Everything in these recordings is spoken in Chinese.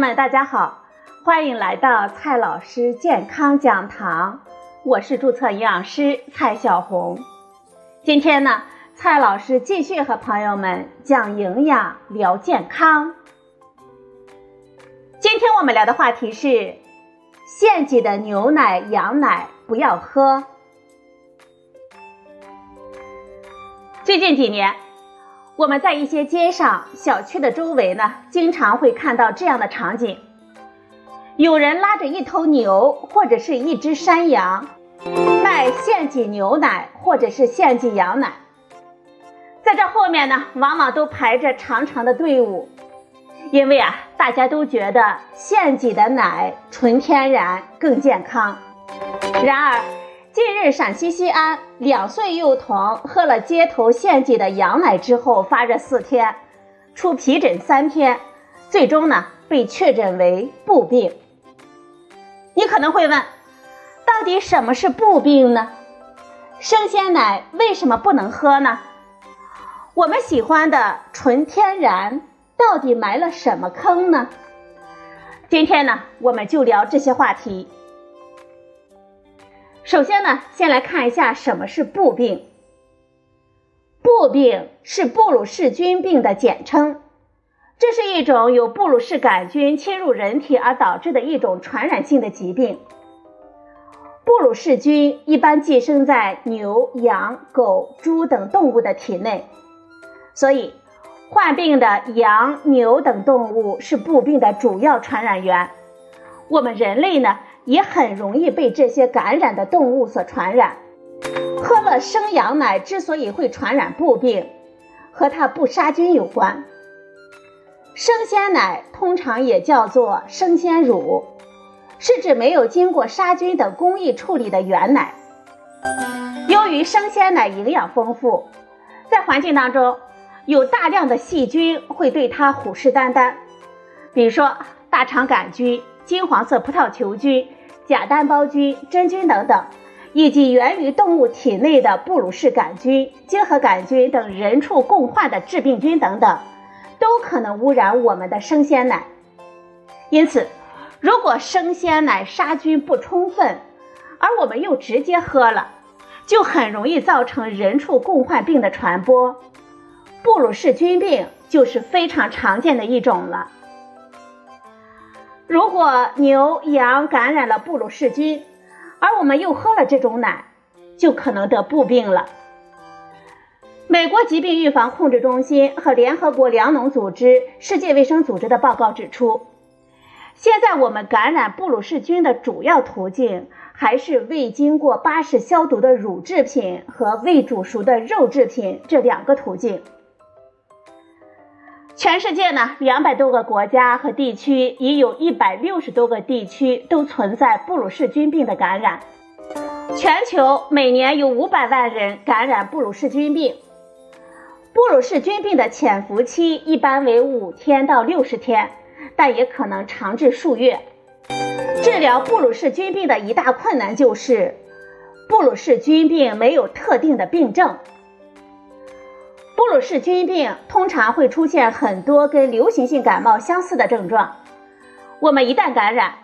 们，大家好，欢迎来到蔡老师健康讲堂，我是注册营养师蔡小红。今天呢，蔡老师继续和朋友们讲营养聊健康。今天我们聊的话题是现挤的牛奶、羊奶不要喝。最近几年。我们在一些街上、小区的周围呢，经常会看到这样的场景：有人拉着一头牛或者是一只山羊，卖现挤牛奶或者是现挤羊奶。在这后面呢，往往都排着长长的队伍，因为啊，大家都觉得现挤的奶纯天然、更健康。然而，近日，陕西西安两岁幼童喝了街头献祭的羊奶之后发热四天，出皮疹三天，最终呢被确诊为布病。你可能会问，到底什么是布病呢？生鲜奶为什么不能喝呢？我们喜欢的纯天然到底埋了什么坑呢？今天呢，我们就聊这些话题。首先呢，先来看一下什么是布病。布病是布鲁氏菌病的简称，这是一种由布鲁氏杆菌侵入人体而导致的一种传染性的疾病。布鲁氏菌一般寄生在牛、羊、狗、猪等动物的体内，所以患病的羊、牛等动物是布病的主要传染源。我们人类呢？也很容易被这些感染的动物所传染。喝了生羊奶之所以会传染布病，和它不杀菌有关。生鲜奶通常也叫做生鲜乳，是指没有经过杀菌等工艺处理的原奶。由于生鲜奶营养丰富，在环境当中有大量的细菌会对它虎视眈眈，比如说大肠杆菌。金黄色葡萄球菌、假单胞菌、真菌等等，以及源于动物体内的布鲁氏杆菌、结核杆菌等人畜共患的致病菌等等，都可能污染我们的生鲜奶。因此，如果生鲜奶杀菌不充分，而我们又直接喝了，就很容易造成人畜共患病的传播。布鲁氏菌病就是非常常见的一种了。如果牛羊感染了布鲁氏菌，而我们又喝了这种奶，就可能得布病了。美国疾病预防控制中心和联合国粮农组织、世界卫生组织的报告指出，现在我们感染布鲁氏菌的主要途径还是未经过巴氏消毒的乳制品和未煮熟的肉制品这两个途径。全世界呢，两百多个国家和地区，已有一百六十多个地区都存在布鲁氏菌病的感染。全球每年有五百万人感染布鲁氏菌病。布鲁氏菌病的潜伏期一般为五天到六十天，但也可能长至数月。治疗布鲁氏菌病的一大困难就是，布鲁氏菌病没有特定的病症。布鲁氏菌病通常会出现很多跟流行性感冒相似的症状。我们一旦感染，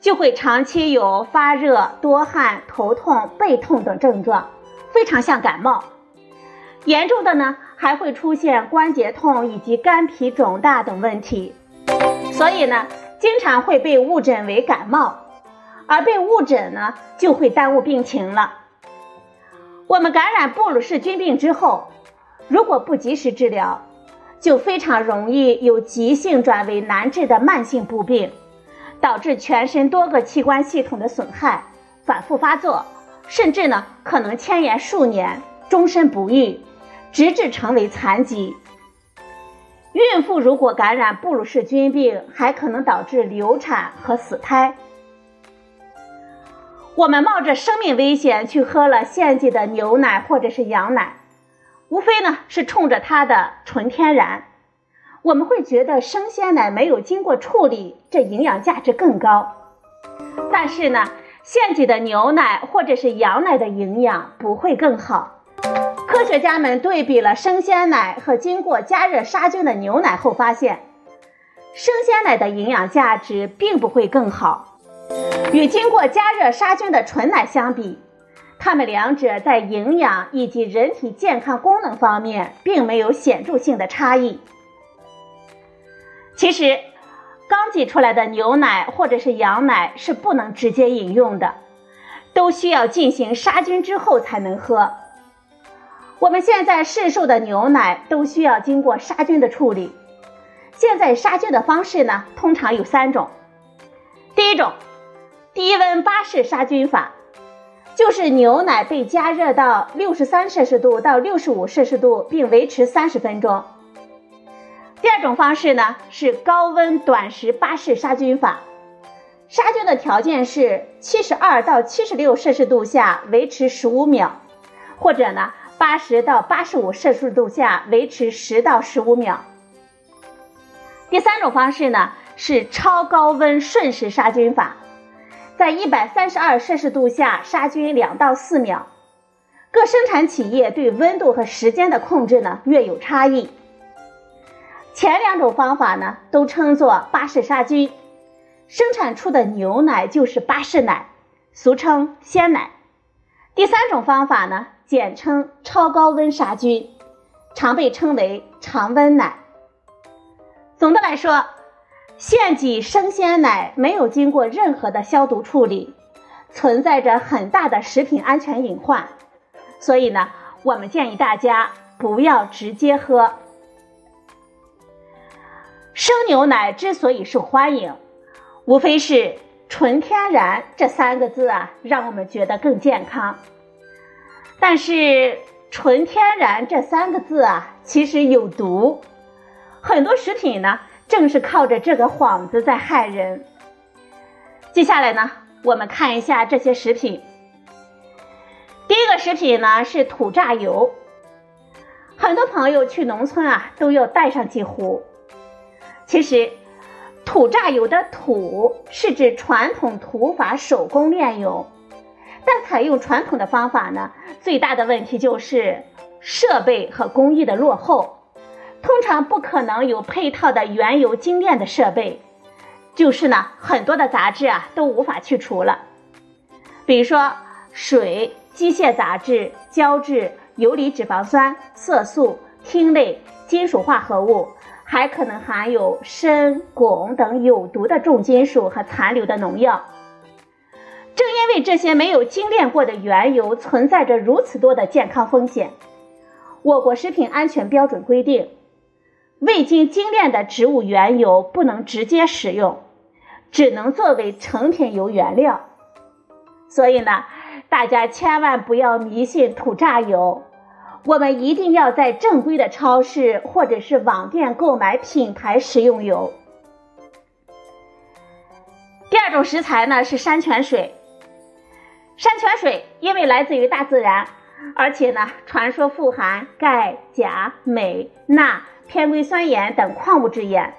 就会长期有发热、多汗、头痛、背痛等症状，非常像感冒。严重的呢，还会出现关节痛以及肝脾肿大等问题。所以呢，经常会被误诊为感冒，而被误诊呢，就会耽误病情了。我们感染布鲁氏菌病之后，如果不及时治疗，就非常容易由急性转为难治的慢性布病，导致全身多个器官系统的损害，反复发作，甚至呢可能牵延数年，终身不愈，直至成为残疾。孕妇如果感染布鲁氏菌病，还可能导致流产和死胎。我们冒着生命危险去喝了献祭的牛奶或者是羊奶。无非呢是冲着它的纯天然，我们会觉得生鲜奶没有经过处理，这营养价值更高。但是呢，现挤的牛奶或者是羊奶的营养不会更好。科学家们对比了生鲜奶和经过加热杀菌的牛奶后发现，生鲜奶的营养价值并不会更好。与经过加热杀菌的纯奶相比，它们两者在营养以及人体健康功能方面并没有显著性的差异。其实，刚挤出来的牛奶或者是羊奶是不能直接饮用的，都需要进行杀菌之后才能喝。我们现在市售的牛奶都需要经过杀菌的处理。现在杀菌的方式呢，通常有三种。第一种，低温巴氏杀菌法。就是牛奶被加热到六十三摄氏度到六十五摄氏度，并维持三十分钟。第二种方式呢是高温短时巴氏杀菌法，杀菌的条件是七十二到七十六摄氏度下维持十五秒，或者呢八十到八十五摄氏度下维持十到十五秒。第三种方式呢是超高温瞬时杀菌法。在一百三十二摄氏度下杀菌两到四秒，各生产企业对温度和时间的控制呢略有差异。前两种方法呢都称作巴氏杀菌，生产出的牛奶就是巴氏奶，俗称鲜奶。第三种方法呢简称超高温杀菌，常被称为常温奶。总的来说。现挤生鲜奶没有经过任何的消毒处理，存在着很大的食品安全隐患，所以呢，我们建议大家不要直接喝。生牛奶之所以受欢迎，无非是“纯天然”这三个字啊，让我们觉得更健康。但是“纯天然”这三个字啊，其实有毒，很多食品呢。正是靠着这个幌子在害人。接下来呢，我们看一下这些食品。第一个食品呢是土榨油，很多朋友去农村啊都要带上几壶。其实，土榨油的“土”是指传统土法手工炼油，但采用传统的方法呢，最大的问题就是设备和工艺的落后。通常不可能有配套的原油精炼的设备，就是呢，很多的杂质啊都无法去除了，比如说水、机械杂质、胶质、游离脂肪酸、色素、烃类、金属化合物，还可能含有砷、汞等有毒的重金属和残留的农药。正因为这些没有精炼过的原油存在着如此多的健康风险，我国食品安全标准规定。未经精炼的植物原油不能直接使用，只能作为成品油原料。所以呢，大家千万不要迷信土榨油，我们一定要在正规的超市或者是网店购买品牌食用油。第二种食材呢是山泉水，山泉水因为来自于大自然，而且呢，传说富含钙、钾、镁、钠。偏硅酸盐等矿物质盐，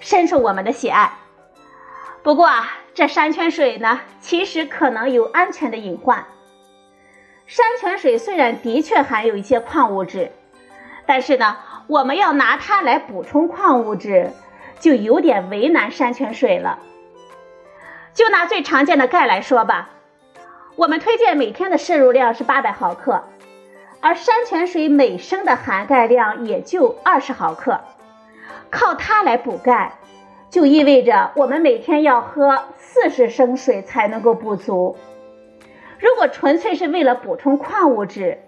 深受我们的喜爱。不过啊，这山泉水呢，其实可能有安全的隐患。山泉水虽然的确含有一些矿物质，但是呢，我们要拿它来补充矿物质，就有点为难山泉水了。就拿最常见的钙来说吧，我们推荐每天的摄入量是八百毫克。而山泉水每升的含钙量也就二十毫克，靠它来补钙，就意味着我们每天要喝四十升水才能够补足。如果纯粹是为了补充矿物质，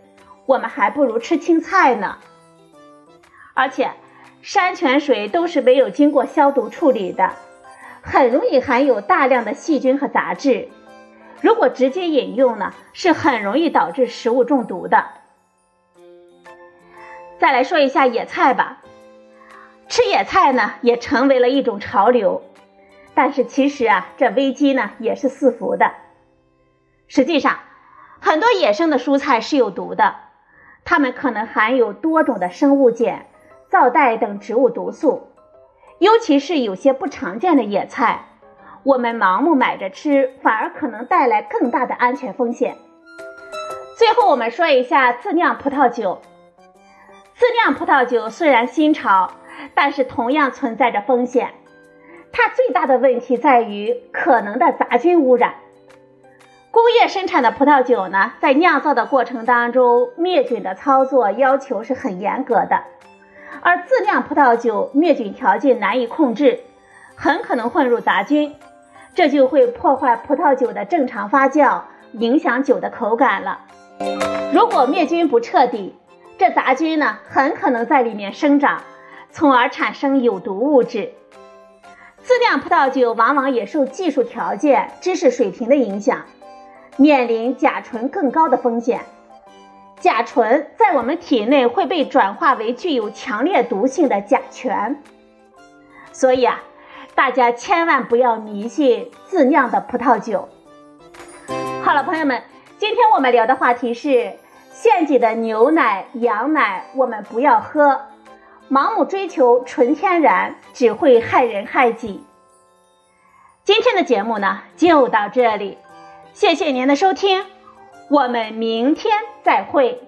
我们还不如吃青菜呢。而且，山泉水都是没有经过消毒处理的，很容易含有大量的细菌和杂质。如果直接饮用呢，是很容易导致食物中毒的。再来说一下野菜吧，吃野菜呢也成为了一种潮流，但是其实啊，这危机呢也是四伏的。实际上，很多野生的蔬菜是有毒的，它们可能含有多种的生物碱、皂带等植物毒素，尤其是有些不常见的野菜，我们盲目买着吃，反而可能带来更大的安全风险。最后，我们说一下自酿葡萄酒。自酿葡萄酒虽然新潮，但是同样存在着风险。它最大的问题在于可能的杂菌污染。工业生产的葡萄酒呢，在酿造的过程当中，灭菌的操作要求是很严格的，而自酿葡萄酒灭菌条件难以控制，很可能混入杂菌，这就会破坏葡萄酒的正常发酵，影响酒的口感了。如果灭菌不彻底，这杂菌呢，很可能在里面生长，从而产生有毒物质。自酿葡萄酒往往也受技术条件、知识水平的影响。面临甲醇更高的风险，甲醇在我们体内会被转化为具有强烈毒性的甲醛，所以啊，大家千万不要迷信自酿的葡萄酒。好了，朋友们，今天我们聊的话题是现挤的牛奶、羊奶，我们不要喝，盲目追求纯天然只会害人害己。今天的节目呢，就到这里。谢谢您的收听，我们明天再会。